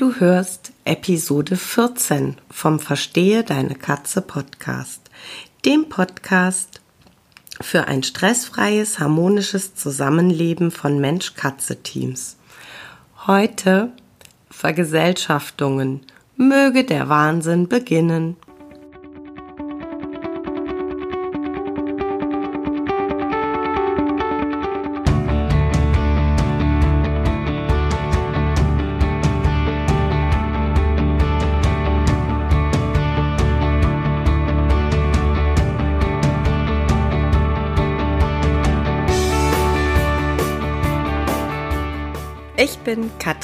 Du hörst Episode 14 vom Verstehe deine Katze Podcast, dem Podcast für ein stressfreies, harmonisches Zusammenleben von Mensch-Katze-Teams. Heute Vergesellschaftungen. Möge der Wahnsinn beginnen.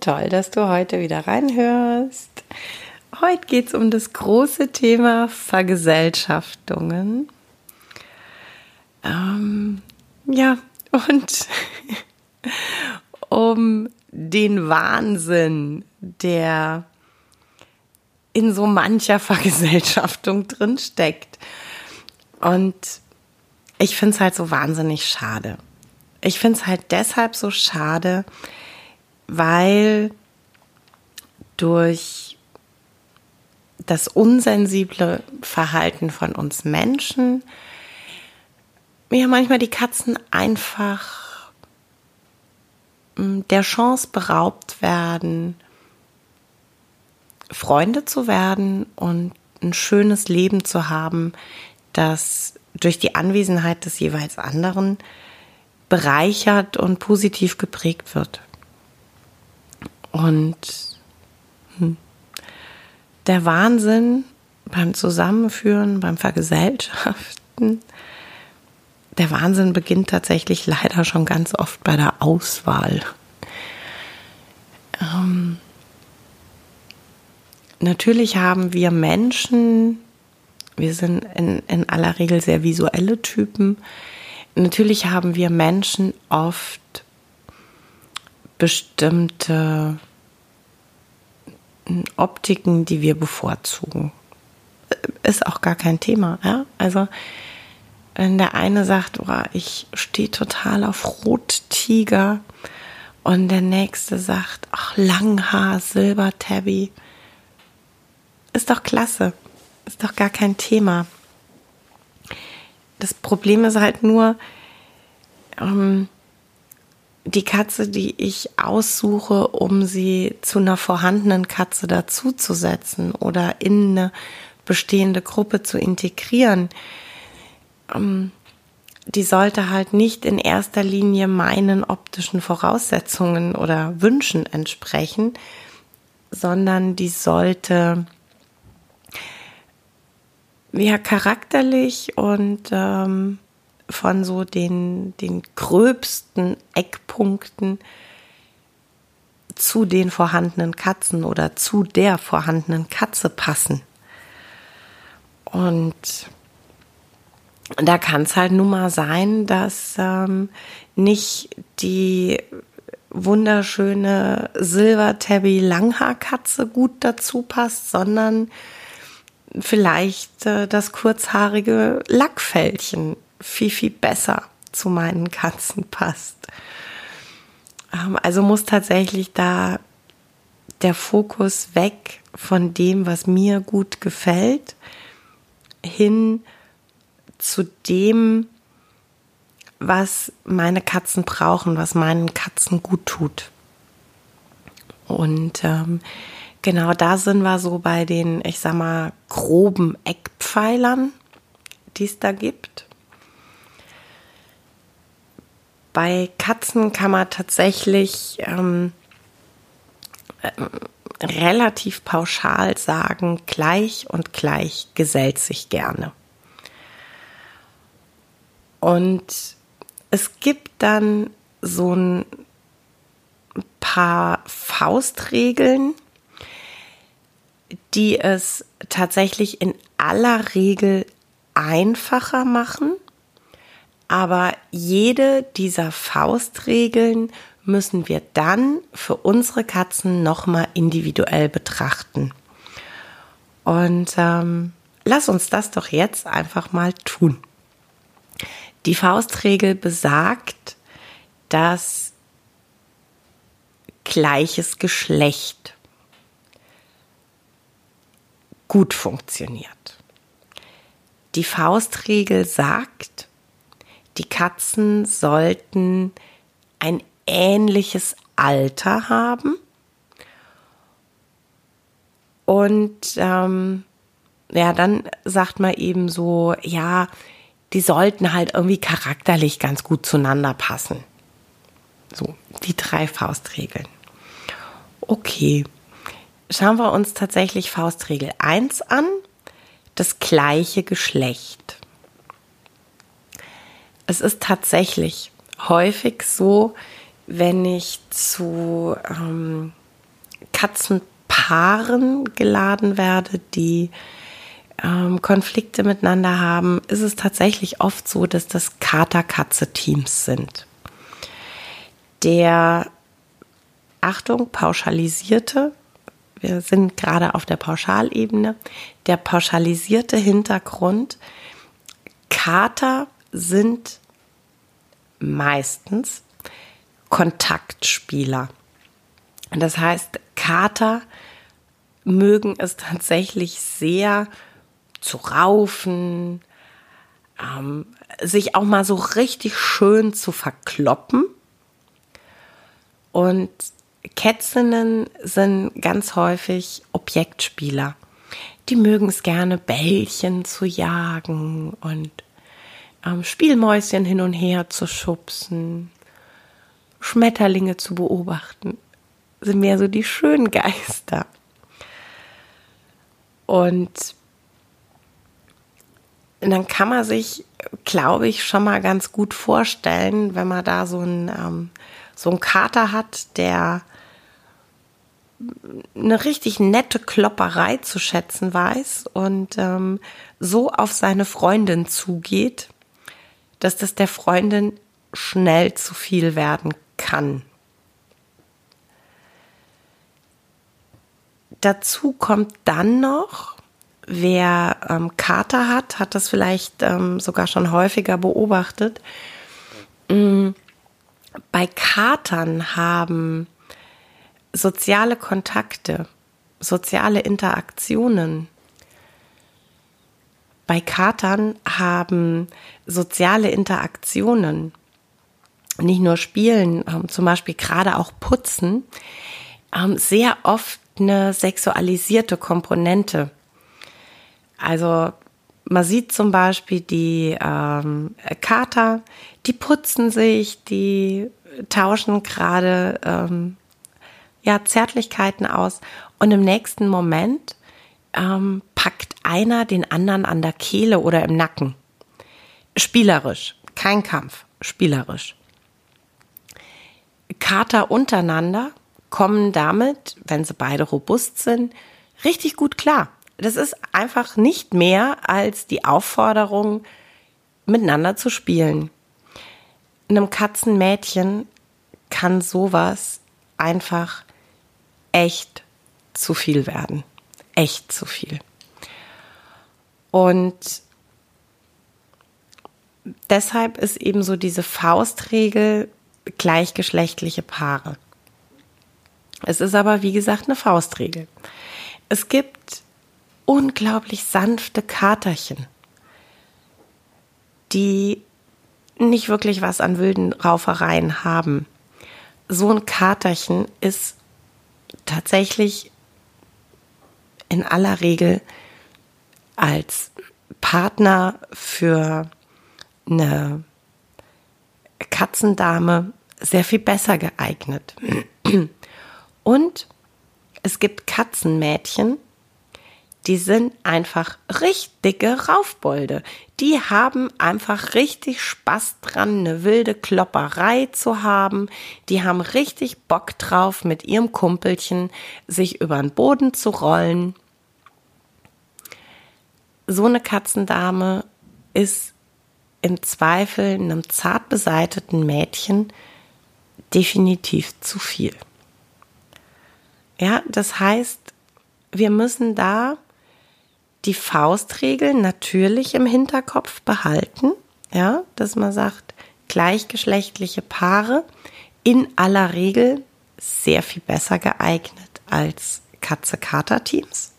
Toll, dass du heute wieder reinhörst. Heute geht es um das große Thema Vergesellschaftungen. Ähm, ja, und um den Wahnsinn, der in so mancher Vergesellschaftung drin steckt. Und ich finde es halt so wahnsinnig schade. Ich finde es halt deshalb so schade, weil durch das unsensible Verhalten von uns Menschen ja manchmal die Katzen einfach hm, der Chance beraubt werden, Freunde zu werden und ein schönes Leben zu haben, das durch die Anwesenheit des jeweils anderen bereichert und positiv geprägt wird. Und hm, der Wahnsinn beim Zusammenführen, beim Vergesellschaften, der Wahnsinn beginnt tatsächlich leider schon ganz oft bei der Auswahl. Ähm, natürlich haben wir Menschen, wir sind in, in aller Regel sehr visuelle Typen, natürlich haben wir Menschen oft bestimmte Optiken, die wir bevorzugen. Ist auch gar kein Thema. Ja? Also wenn der eine sagt, oh, ich stehe total auf Rottiger und der nächste sagt, ach, Langhaar, Silbertabby, ist doch klasse. Ist doch gar kein Thema. Das Problem ist halt nur, ähm, die Katze, die ich aussuche, um sie zu einer vorhandenen Katze dazuzusetzen oder in eine bestehende Gruppe zu integrieren, ähm, die sollte halt nicht in erster Linie meinen optischen Voraussetzungen oder Wünschen entsprechen, sondern die sollte ja charakterlich und ähm, von so den, den gröbsten Eckpunkten zu den vorhandenen Katzen oder zu der vorhandenen Katze passen. Und da kann es halt nun mal sein, dass ähm, nicht die wunderschöne Silver-Tabby Langhaarkatze gut dazu passt, sondern vielleicht äh, das kurzhaarige Lackfältchen viel, viel besser zu meinen Katzen passt. Ähm, also muss tatsächlich da der Fokus weg von dem, was mir gut gefällt, hin zu dem, was meine Katzen brauchen, was meinen Katzen gut tut. Und ähm, genau da sind wir so bei den, ich sag mal, groben Eckpfeilern, die es da gibt. Bei Katzen kann man tatsächlich ähm, äh, relativ pauschal sagen, gleich und gleich gesellt sich gerne. Und es gibt dann so ein paar Faustregeln, die es tatsächlich in aller Regel einfacher machen. Aber jede dieser Faustregeln müssen wir dann für unsere Katzen nochmal individuell betrachten. Und ähm, lass uns das doch jetzt einfach mal tun. Die Faustregel besagt, dass gleiches Geschlecht gut funktioniert. Die Faustregel sagt, die Katzen sollten ein ähnliches Alter haben und ähm, ja, dann sagt man eben so, ja, die sollten halt irgendwie charakterlich ganz gut zueinander passen. So, die drei Faustregeln. Okay. Schauen wir uns tatsächlich Faustregel 1 an. Das gleiche Geschlecht. Es ist tatsächlich häufig so, wenn ich zu ähm, Katzenpaaren geladen werde, die ähm, Konflikte miteinander haben, ist es tatsächlich oft so, dass das Kater-Katze-Teams sind. Der, Achtung, pauschalisierte, wir sind gerade auf der Pauschalebene, der pauschalisierte Hintergrund, Kater sind meistens Kontaktspieler. Das heißt, Kater mögen es tatsächlich sehr zu raufen, ähm, sich auch mal so richtig schön zu verkloppen. Und Kätzinnen sind ganz häufig Objektspieler. Die mögen es gerne, Bällchen zu jagen und ähm, Spielmäuschen hin und her zu schubsen, Schmetterlinge zu beobachten. Sind mehr so die schönen Geister. Und dann kann man sich, glaube ich, schon mal ganz gut vorstellen, wenn man da so einen, ähm, so einen Kater hat, der eine richtig nette Klopperei zu schätzen weiß und ähm, so auf seine Freundin zugeht, dass das der Freundin schnell zu viel werden kann. Dazu kommt dann noch, wer ähm, Kater hat, hat das vielleicht ähm, sogar schon häufiger beobachtet. Mhm. Bei Katern haben soziale Kontakte, soziale Interaktionen. Bei Katern haben soziale Interaktionen, nicht nur Spielen, ähm, zum Beispiel gerade auch Putzen, ähm, sehr oft eine sexualisierte Komponente. Also man sieht zum Beispiel die ähm, Kater, die putzen sich, die tauschen gerade ähm, ja, Zärtlichkeiten aus und im nächsten Moment ähm, packt einer den anderen an der Kehle oder im Nacken. Spielerisch, kein Kampf, spielerisch. Kater untereinander kommen damit, wenn sie beide robust sind, richtig gut klar. Das ist einfach nicht mehr als die Aufforderung, miteinander zu spielen. Einem Katzenmädchen kann sowas einfach echt zu viel werden. Echt zu viel. Und deshalb ist eben so diese Faustregel gleichgeschlechtliche Paare. Es ist aber, wie gesagt, eine Faustregel. Es gibt unglaublich sanfte Katerchen, die nicht wirklich was an wilden Raufereien haben. So ein Katerchen ist tatsächlich in aller Regel als Partner für eine Katzendame sehr viel besser geeignet. Und es gibt Katzenmädchen, die sind einfach richtige Raufbolde. Die haben einfach richtig Spaß dran, eine wilde Klopperei zu haben. Die haben richtig Bock drauf, mit ihrem Kumpelchen sich über den Boden zu rollen. So eine Katzendame ist im Zweifel einem zart beseiteten Mädchen definitiv zu viel. Ja, das heißt, wir müssen da die Faustregeln natürlich im Hinterkopf behalten, ja, dass man sagt, gleichgeschlechtliche Paare in aller Regel sehr viel besser geeignet als Katze-Kater-Teams.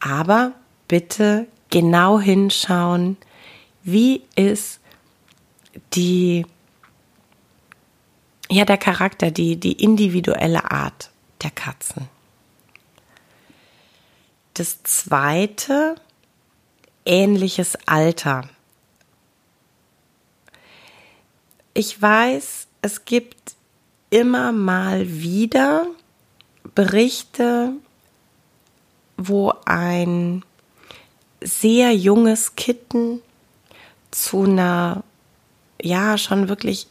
Aber bitte genau hinschauen, wie ist die, ja, der Charakter, die, die individuelle Art der Katzen. Das zweite, ähnliches Alter. Ich weiß, es gibt immer mal wieder Berichte, wo ein sehr junges Kitten zu einer, ja, schon wirklich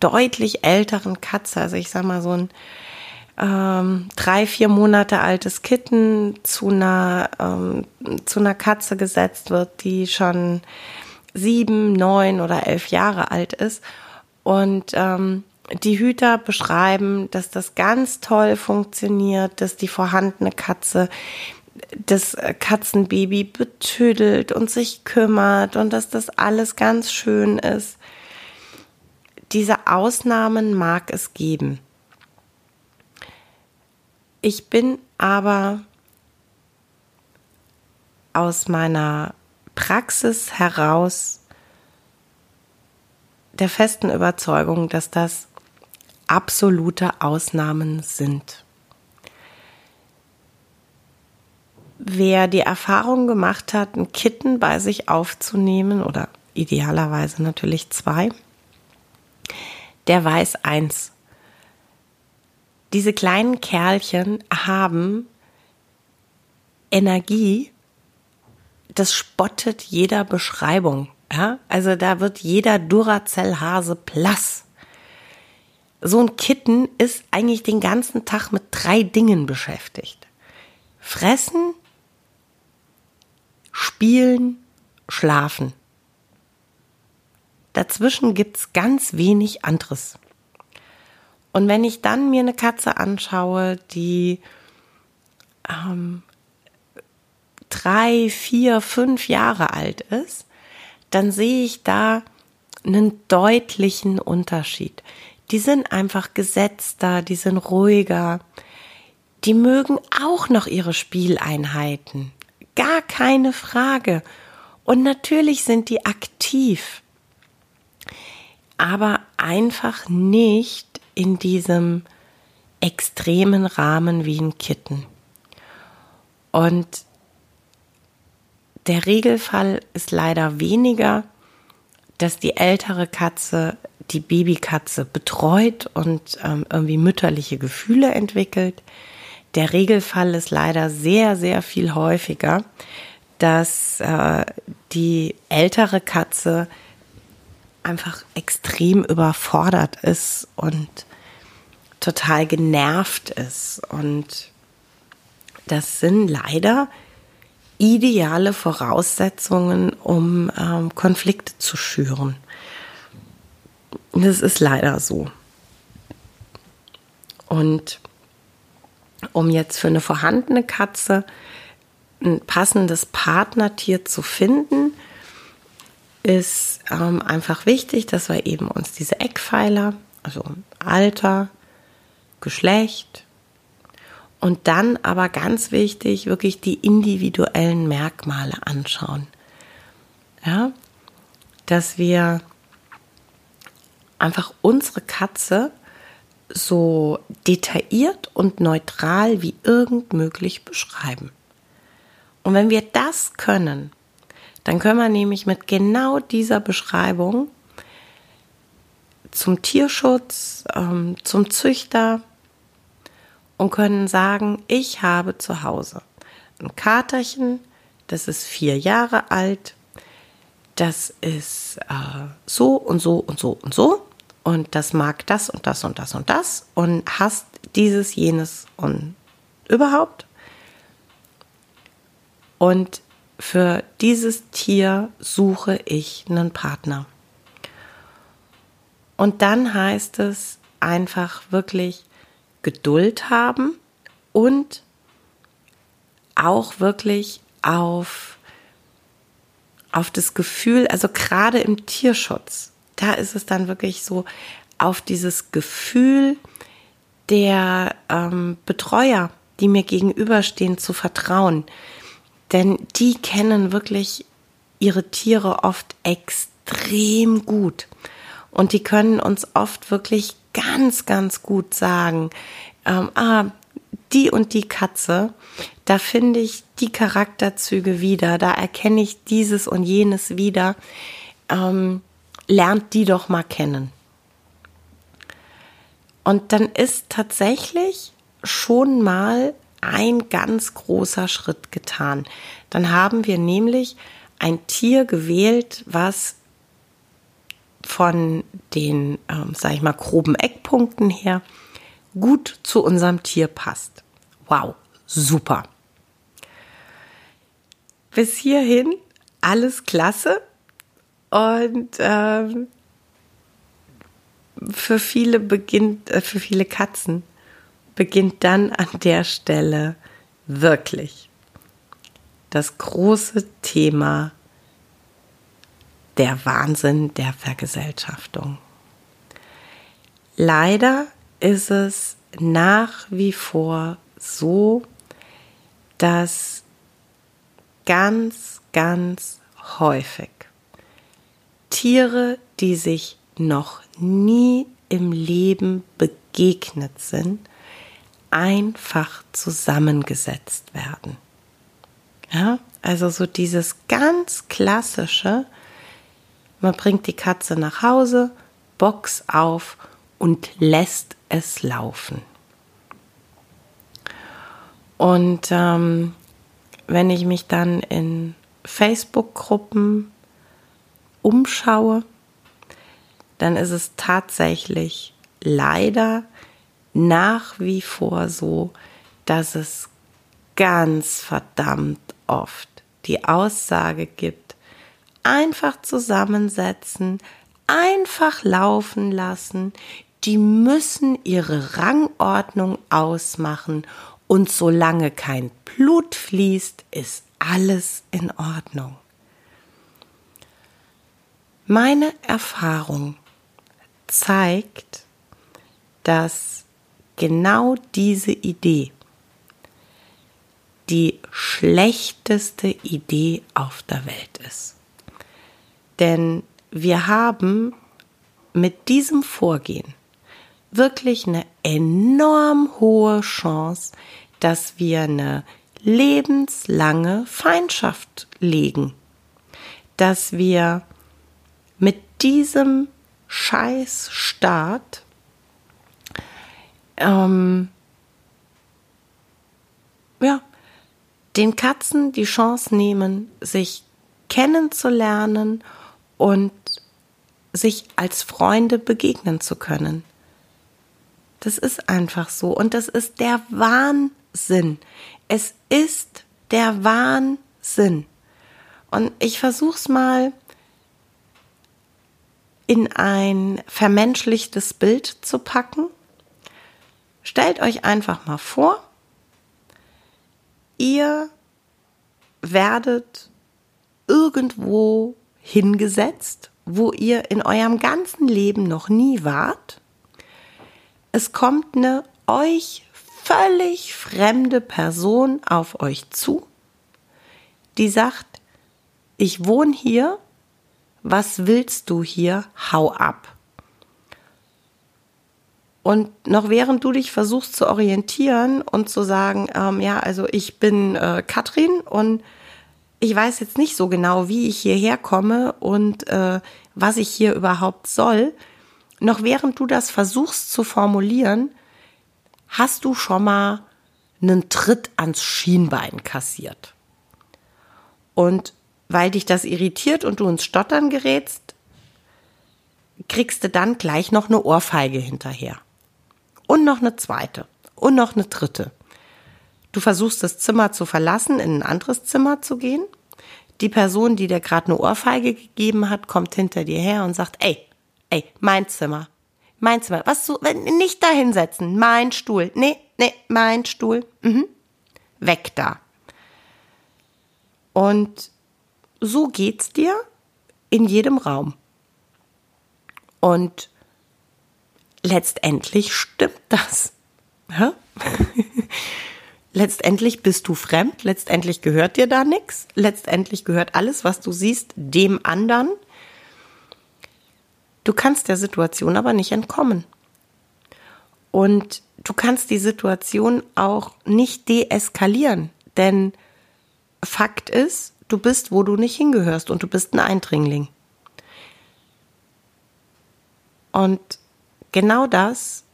deutlich älteren Katze, also ich sag mal so ein ähm, drei, vier Monate altes Kitten zu einer, ähm, zu einer Katze gesetzt wird, die schon sieben, neun oder elf Jahre alt ist. Und ähm, die Hüter beschreiben, dass das ganz toll funktioniert, dass die vorhandene Katze das Katzenbaby betüdelt und sich kümmert und dass das alles ganz schön ist. Diese Ausnahmen mag es geben. Ich bin aber aus meiner Praxis heraus der festen Überzeugung, dass das absolute Ausnahmen sind. Wer die Erfahrung gemacht hat, ein Kitten bei sich aufzunehmen oder idealerweise natürlich zwei, der weiß eins diese kleinen Kerlchen haben Energie, das spottet jeder Beschreibung. Ja? Also da wird jeder Duracell-Hase blass. So ein Kitten ist eigentlich den ganzen Tag mit drei Dingen beschäftigt. Fressen, spielen, schlafen. Dazwischen gibt's ganz wenig anderes. Und wenn ich dann mir eine Katze anschaue, die ähm, drei, vier, fünf Jahre alt ist, dann sehe ich da einen deutlichen Unterschied. Die sind einfach gesetzter, die sind ruhiger, die mögen auch noch ihre Spieleinheiten. Gar keine Frage. Und natürlich sind die aktiv, aber einfach nicht in diesem extremen Rahmen wie ein Kitten. Und der Regelfall ist leider weniger, dass die ältere Katze die Babykatze betreut und ähm, irgendwie mütterliche Gefühle entwickelt. Der Regelfall ist leider sehr, sehr viel häufiger, dass äh, die ältere Katze einfach extrem überfordert ist und total genervt ist. Und das sind leider ideale Voraussetzungen, um ähm, Konflikte zu schüren. Das ist leider so. Und um jetzt für eine vorhandene Katze ein passendes Partnertier zu finden, ist ähm, einfach wichtig, dass wir eben uns diese Eckpfeiler, also Alter, Geschlecht und dann aber ganz wichtig, wirklich die individuellen Merkmale anschauen. Ja, dass wir einfach unsere Katze so detailliert und neutral wie irgend möglich beschreiben. Und wenn wir das können, dann können wir nämlich mit genau dieser Beschreibung zum Tierschutz, ähm, zum Züchter und können sagen, ich habe zu Hause ein Katerchen, das ist vier Jahre alt, das ist äh, so und so und so und so und das mag das und das und das und das und hast dieses, jenes und überhaupt. Und für dieses Tier suche ich einen Partner. Und dann heißt es einfach wirklich Geduld haben und auch wirklich auf, auf das Gefühl, also gerade im Tierschutz, da ist es dann wirklich so, auf dieses Gefühl der ähm, Betreuer, die mir gegenüberstehen, zu vertrauen. Denn die kennen wirklich ihre Tiere oft extrem gut. Und die können uns oft wirklich ganz, ganz gut sagen, ähm, ah, die und die Katze, da finde ich die Charakterzüge wieder, da erkenne ich dieses und jenes wieder. Ähm, lernt die doch mal kennen. Und dann ist tatsächlich schon mal ein ganz großer Schritt getan. Dann haben wir nämlich ein Tier gewählt, was von den, ähm, sag ich mal, groben Eckpunkten her gut zu unserem Tier passt. Wow, super. Bis hierhin alles klasse und ähm, für viele beginnt, äh, für viele Katzen beginnt dann an der Stelle wirklich das große Thema der Wahnsinn der Vergesellschaftung. Leider ist es nach wie vor so, dass ganz, ganz häufig Tiere, die sich noch nie im Leben begegnet sind, einfach zusammengesetzt werden. Ja, also so dieses ganz klassische, man bringt die Katze nach Hause, Box auf und lässt es laufen. Und ähm, wenn ich mich dann in Facebook-Gruppen umschaue, dann ist es tatsächlich leider nach wie vor so, dass es ganz verdammt oft die Aussage gibt, einfach zusammensetzen, einfach laufen lassen, die müssen ihre Rangordnung ausmachen und solange kein Blut fließt, ist alles in Ordnung. Meine Erfahrung zeigt, dass genau diese Idee die schlechteste Idee auf der Welt ist. Denn wir haben mit diesem Vorgehen wirklich eine enorm hohe Chance, dass wir eine lebenslange Feindschaft legen, dass wir mit diesem Scheißstaat ähm, ja, den Katzen die Chance nehmen, sich kennenzulernen und sich als Freunde begegnen zu können. Das ist einfach so und das ist der Wahnsinn. Es ist der Wahnsinn. Und ich versuch's mal in ein vermenschlichtes Bild zu packen. Stellt euch einfach mal vor, ihr werdet irgendwo hingesetzt, wo ihr in eurem ganzen Leben noch nie wart. Es kommt eine euch völlig fremde Person auf euch zu, die sagt, ich wohne hier, was willst du hier, hau ab. Und noch während du dich versuchst zu orientieren und zu sagen, ähm, ja, also ich bin äh, Katrin und ich weiß jetzt nicht so genau, wie ich hierher komme und äh, was ich hier überhaupt soll, noch während du das versuchst zu formulieren, hast du schon mal einen Tritt ans Schienbein kassiert. Und weil dich das irritiert und du ins Stottern gerätst, kriegst du dann gleich noch eine Ohrfeige hinterher. Und noch eine zweite. Und noch eine dritte. Du versuchst das Zimmer zu verlassen, in ein anderes Zimmer zu gehen. Die Person, die dir gerade eine Ohrfeige gegeben hat, kommt hinter dir her und sagt, ey, ey, mein Zimmer. Mein Zimmer. Was du, nicht da hinsetzen. Mein Stuhl. Nee, nee, mein Stuhl. Mhm. Weg da. Und so geht's dir in jedem Raum. Und letztendlich stimmt das. Ja? letztendlich bist du fremd, letztendlich gehört dir da nichts, letztendlich gehört alles, was du siehst, dem anderen. Du kannst der Situation aber nicht entkommen. Und du kannst die Situation auch nicht deeskalieren, denn Fakt ist, du bist, wo du nicht hingehörst und du bist ein Eindringling. Und genau das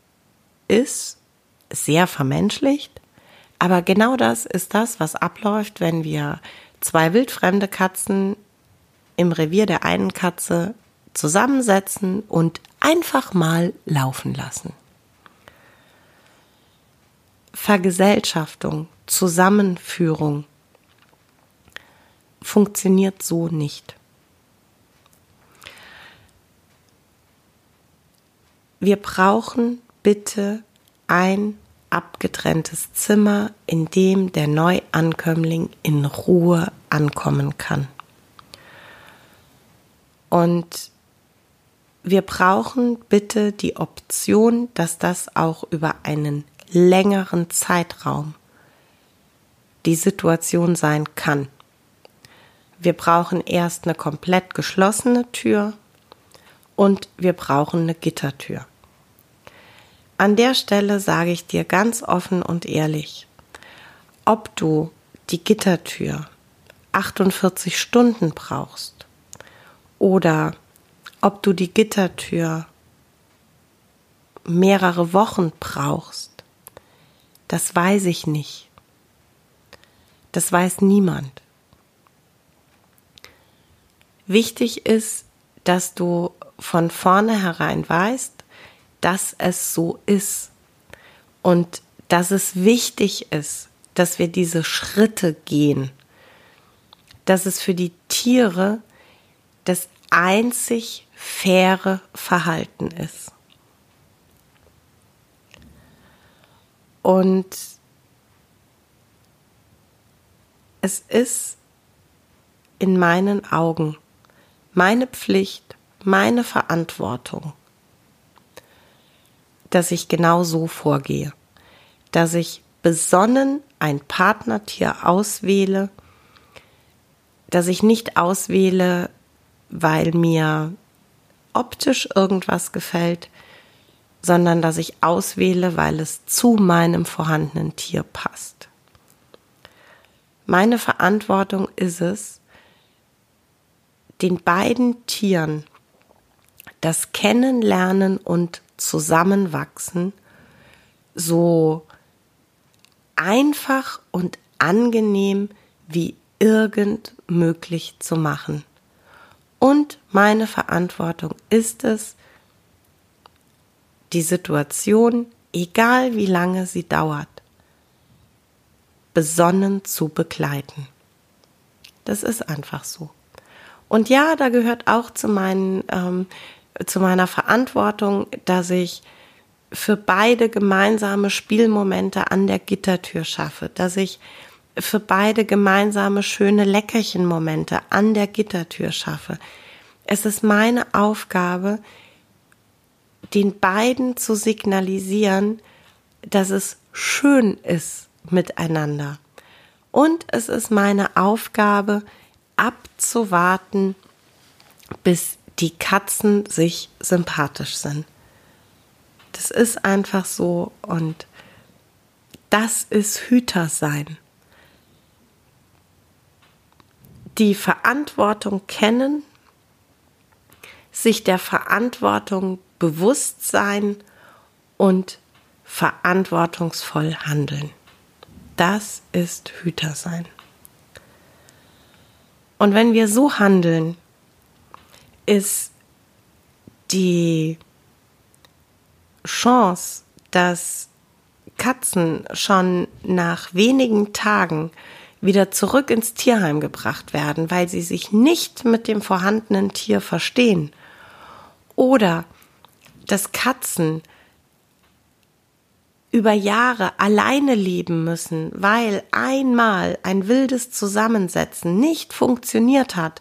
ist sehr vermenschlicht, aber genau das ist das, was abläuft, wenn wir zwei wildfremde Katzen im Revier der einen Katze zusammensetzen und einfach mal laufen lassen. Vergesellschaftung, Zusammenführung funktioniert so nicht. Wir brauchen bitte ein abgetrenntes Zimmer, in dem der Neuankömmling in Ruhe ankommen kann. Und wir brauchen bitte die Option, dass das auch über einen längeren Zeitraum die Situation sein kann. Wir brauchen erst eine komplett geschlossene Tür und wir brauchen eine Gittertür. An der Stelle sage ich dir ganz offen und ehrlich, ob du die Gittertür 48 Stunden brauchst oder ob du die Gittertür mehrere Wochen brauchst, das weiß ich nicht. Das weiß niemand. Wichtig ist, dass du von vornherein weißt, dass es so ist und dass es wichtig ist, dass wir diese Schritte gehen, dass es für die Tiere das einzig faire Verhalten ist. Und es ist in meinen Augen meine Pflicht, meine Verantwortung, dass ich genau so vorgehe, dass ich besonnen ein Partnertier auswähle, dass ich nicht auswähle, weil mir optisch irgendwas gefällt, sondern dass ich auswähle, weil es zu meinem vorhandenen Tier passt. Meine Verantwortung ist es, den beiden Tieren das Kennenlernen und Zusammenwachsen so einfach und angenehm wie irgend möglich zu machen. Und meine Verantwortung ist es, die Situation, egal wie lange sie dauert, besonnen zu begleiten. Das ist einfach so. Und ja, da gehört auch zu meinen ähm, zu meiner Verantwortung, dass ich für beide gemeinsame Spielmomente an der Gittertür schaffe, dass ich für beide gemeinsame schöne Leckerchenmomente an der Gittertür schaffe. Es ist meine Aufgabe, den beiden zu signalisieren, dass es schön ist miteinander. Und es ist meine Aufgabe, abzuwarten, bis die Katzen sich sympathisch sind. Das ist einfach so und das ist Hüter sein. Die Verantwortung kennen, sich der Verantwortung bewusst sein und verantwortungsvoll handeln. Das ist Hüter sein. Und wenn wir so handeln, ist die Chance, dass Katzen schon nach wenigen Tagen wieder zurück ins Tierheim gebracht werden, weil sie sich nicht mit dem vorhandenen Tier verstehen. Oder dass Katzen über Jahre alleine leben müssen, weil einmal ein wildes Zusammensetzen nicht funktioniert hat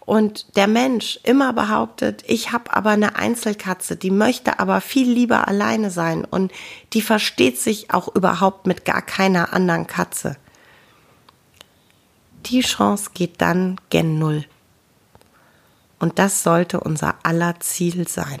und der Mensch immer behauptet, ich habe aber eine Einzelkatze, die möchte aber viel lieber alleine sein und die versteht sich auch überhaupt mit gar keiner anderen Katze. Die Chance geht dann gen Null. Und das sollte unser aller Ziel sein.